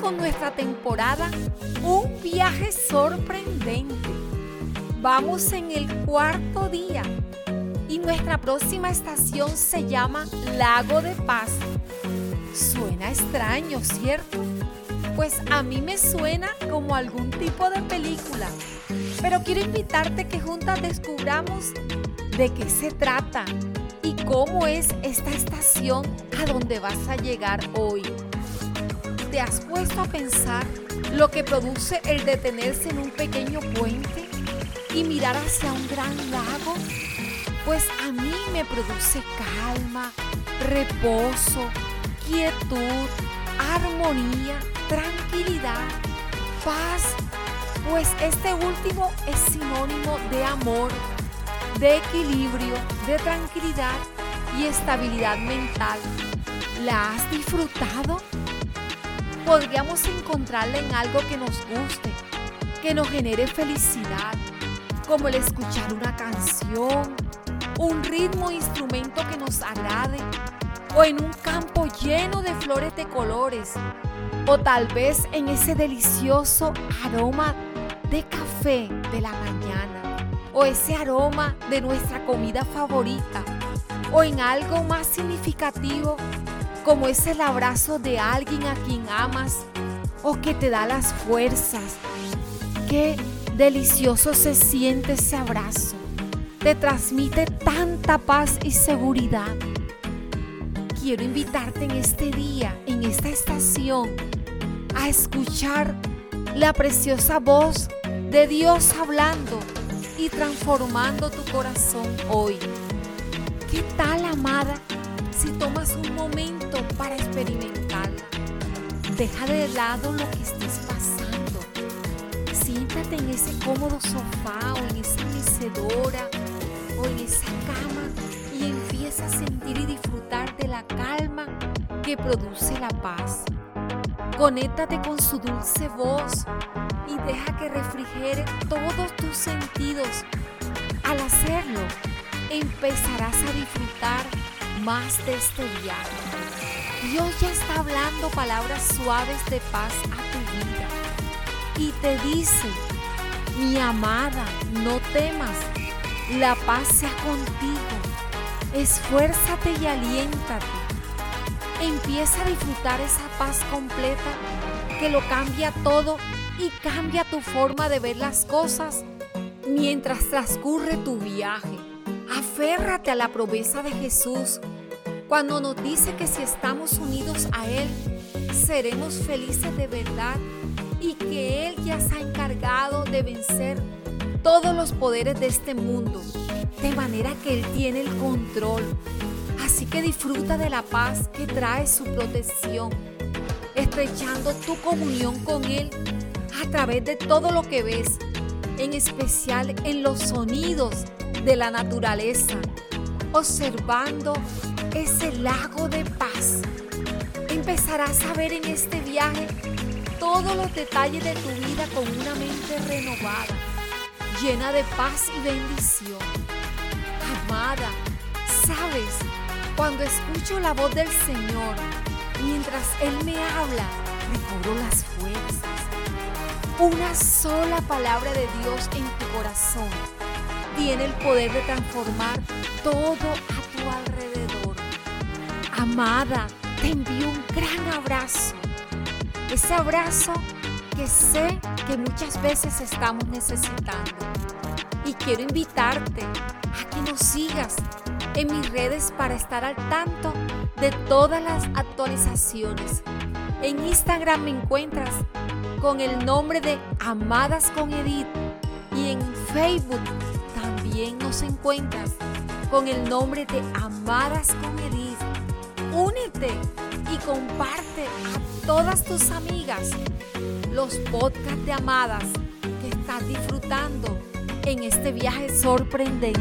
Con nuestra temporada Un viaje sorprendente. Vamos en el cuarto día y nuestra próxima estación se llama Lago de Paz. Suena extraño, ¿cierto? Pues a mí me suena como algún tipo de película. Pero quiero invitarte que juntas descubramos de qué se trata y cómo es esta estación a donde vas a llegar hoy. ¿Te has puesto a pensar lo que produce el detenerse en un pequeño puente y mirar hacia un gran lago? Pues a mí me produce calma, reposo, quietud, armonía, tranquilidad, paz, pues este último es sinónimo de amor, de equilibrio, de tranquilidad y estabilidad mental. ¿La has disfrutado? Podríamos encontrarla en algo que nos guste, que nos genere felicidad, como el escuchar una canción, un ritmo o instrumento que nos agrade, o en un campo lleno de flores de colores, o tal vez en ese delicioso aroma de café de la mañana, o ese aroma de nuestra comida favorita, o en algo más significativo como es el abrazo de alguien a quien amas o que te da las fuerzas. Qué delicioso se siente ese abrazo. Te transmite tanta paz y seguridad. Quiero invitarte en este día, en esta estación, a escuchar la preciosa voz de Dios hablando y transformando tu corazón hoy. ¿Qué tal, amada? Si tomas un momento para experimentarla. Deja de lado lo que estés pasando. Siéntate en ese cómodo sofá o en esa mecedora o en esa cama y empieza a sentir y disfrutar de la calma que produce la paz. Conéctate con su dulce voz y deja que refrigere todos tus sentidos. Al hacerlo, empezarás a disfrutar más de este viaje. Dios ya está hablando palabras suaves de paz a tu vida y te dice, mi amada, no temas, la paz sea contigo, esfuérzate y aliéntate. Empieza a disfrutar esa paz completa que lo cambia todo y cambia tu forma de ver las cosas mientras transcurre tu viaje. Aférrate a la promesa de Jesús cuando nos dice que si estamos unidos a Él, seremos felices de verdad y que Él ya se ha encargado de vencer todos los poderes de este mundo, de manera que Él tiene el control. Así que disfruta de la paz que trae su protección, estrechando tu comunión con Él a través de todo lo que ves, en especial en los sonidos de la naturaleza, observando ese lago de paz. Empezarás a ver en este viaje todos los detalles de tu vida con una mente renovada, llena de paz y bendición. Amada, sabes, cuando escucho la voz del Señor, mientras Él me habla, recobro las fuerzas. Una sola palabra de Dios en tu corazón tiene el poder de transformar todo a tu alrededor. Amada, te envío un gran abrazo. Ese abrazo que sé que muchas veces estamos necesitando. Y quiero invitarte a que nos sigas en mis redes para estar al tanto de todas las actualizaciones. En Instagram me encuentras con el nombre de Amadas con Edith y en Facebook también nos encuentras con el nombre de Amadas con Edith. Únete y comparte a todas tus amigas los podcasts de Amadas que estás disfrutando en este viaje sorprendente.